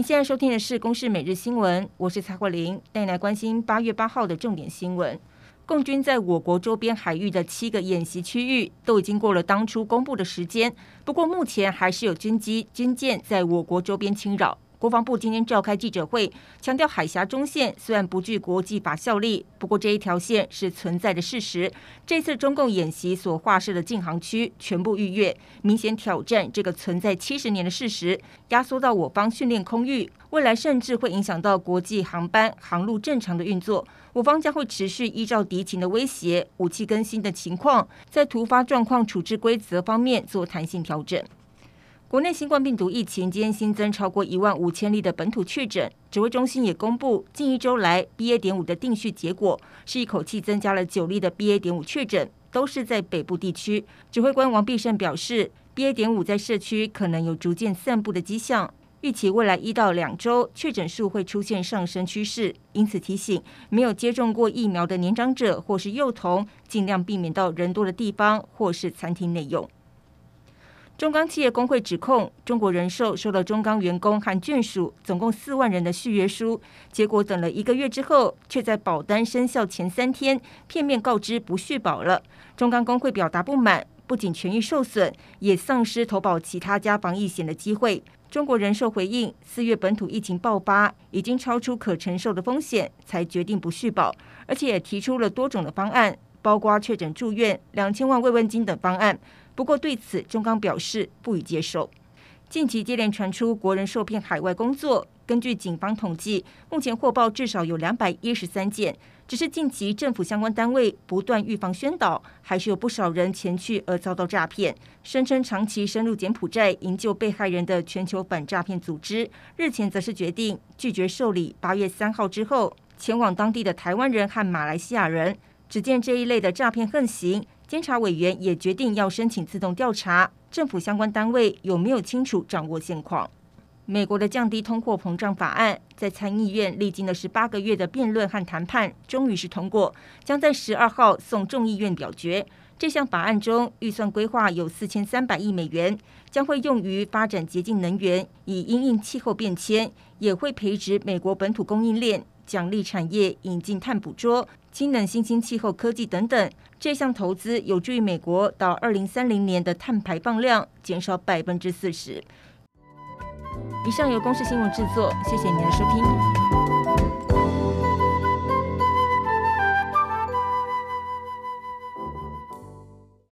您现在收听的是《公视每日新闻》，我是蔡慧玲，带你来关心八月八号的重点新闻。共军在我国周边海域的七个演习区域都已经过了当初公布的时间，不过目前还是有军机、军舰在我国周边侵扰。国防部今天召开记者会，强调海峡中线虽然不具国际法效力，不过这一条线是存在的事实。这次中共演习所划设的禁航区全部逾越，明显挑战这个存在七十年的事实，压缩到我方训练空域，未来甚至会影响到国际航班航路正常的运作。我方将会持续依照敌情的威胁、武器更新的情况，在突发状况处置规则方面做弹性调整。国内新冠病毒疫情今天新增超过一万五千例的本土确诊，指挥中心也公布近一周来 BA. 点五的定序结果，是一口气增加了九例的 BA. 点五确诊，都是在北部地区。指挥官王必胜表示，BA. 点五在社区可能有逐渐散布的迹象，预期未来一到两周确诊数会出现上升趋势，因此提醒没有接种过疫苗的年长者或是幼童，尽量避免到人多的地方或是餐厅内用。中钢企业工会指控中国人寿收了中钢员工和眷属总共四万人的续约书，结果等了一个月之后，却在保单生效前三天片面告知不续保了。中钢工会表达不满，不仅权益受损，也丧失投保其他家防疫险的机会。中国人寿回应，四月本土疫情爆发已经超出可承受的风险，才决定不续保，而且也提出了多种的方案，包括确诊住院、两千万慰问金等方案。不过，对此中钢表示不予接受。近期接连传出国人受骗海外工作，根据警方统计，目前获报至少有两百一十三件。只是近期政府相关单位不断预防宣导，还是有不少人前去而遭到诈骗。声称长期深入柬埔寨营救被害人的全球反诈骗组织，日前则是决定拒绝受理八月三号之后前往当地的台湾人和马来西亚人。只见这一类的诈骗横行。监察委员也决定要申请自动调查政府相关单位有没有清楚掌握现况。美国的降低通货膨胀法案在参议院历经了十八个月的辩论和谈判，终于是通过，将在十二号送众议院表决。这项法案中预算规划有四千三百亿美元，将会用于发展洁净能源，以因应气候变迁，也会培植美国本土供应链。奖励产业引进碳捕捉、氢能、新兴气候科技等等，这项投资有助于美国到二零三零年的碳排放量减少百分之四十。以上由公视新闻制作，谢谢您的收听。